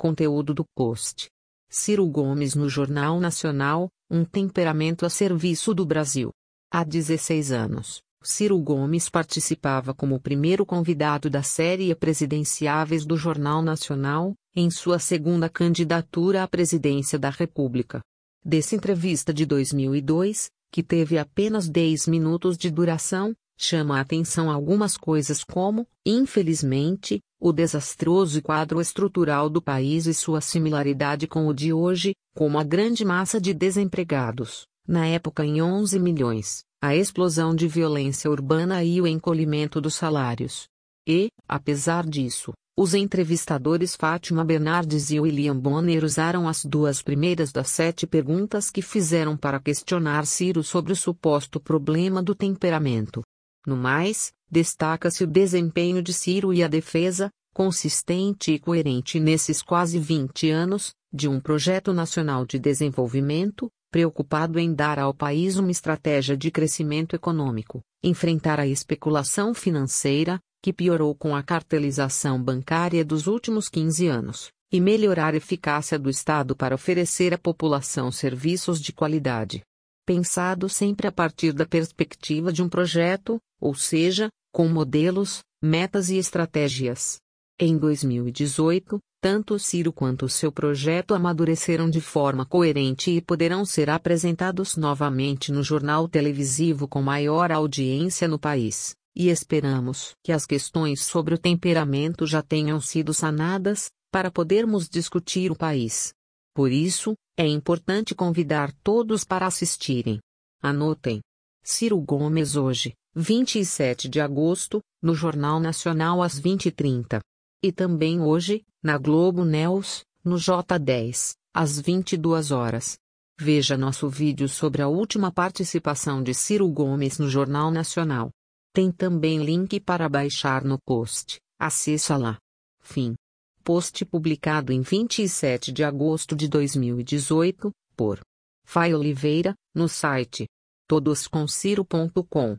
Conteúdo do post. Ciro Gomes no Jornal Nacional, um temperamento a serviço do Brasil. Há 16 anos, Ciro Gomes participava como primeiro convidado da série Presidenciáveis do Jornal Nacional, em sua segunda candidatura à presidência da República. Dessa entrevista de 2002, que teve apenas 10 minutos de duração, chama a atenção algumas coisas como, infelizmente, o desastroso quadro estrutural do país e sua similaridade com o de hoje, como a grande massa de desempregados, na época em 11 milhões, a explosão de violência urbana e o encolhimento dos salários. E, apesar disso, os entrevistadores Fátima Bernardes e William Bonner usaram as duas primeiras das sete perguntas que fizeram para questionar Ciro sobre o suposto problema do temperamento. No mais, destaca-se o desempenho de Ciro e a defesa, consistente e coerente nesses quase 20 anos, de um projeto nacional de desenvolvimento, preocupado em dar ao país uma estratégia de crescimento econômico, enfrentar a especulação financeira, que piorou com a cartelização bancária dos últimos 15 anos, e melhorar a eficácia do Estado para oferecer à população serviços de qualidade. Pensado sempre a partir da perspectiva de um projeto, ou seja, com modelos, metas e estratégias. Em 2018, tanto Ciro quanto seu projeto amadureceram de forma coerente e poderão ser apresentados novamente no jornal televisivo com maior audiência no país e esperamos que as questões sobre o temperamento já tenham sido sanadas, para podermos discutir o país. Por isso, é importante convidar todos para assistirem. Anotem. Ciro Gomes hoje, 27 de agosto, no Jornal Nacional às 20h30. E também hoje, na Globo News, no J10, às 22 horas. Veja nosso vídeo sobre a última participação de Ciro Gomes no Jornal Nacional. Tem também link para baixar no post. Acesse lá. Fim. Post publicado em 27 de agosto de 2018, por Fai Oliveira, no site todosconsiro.com.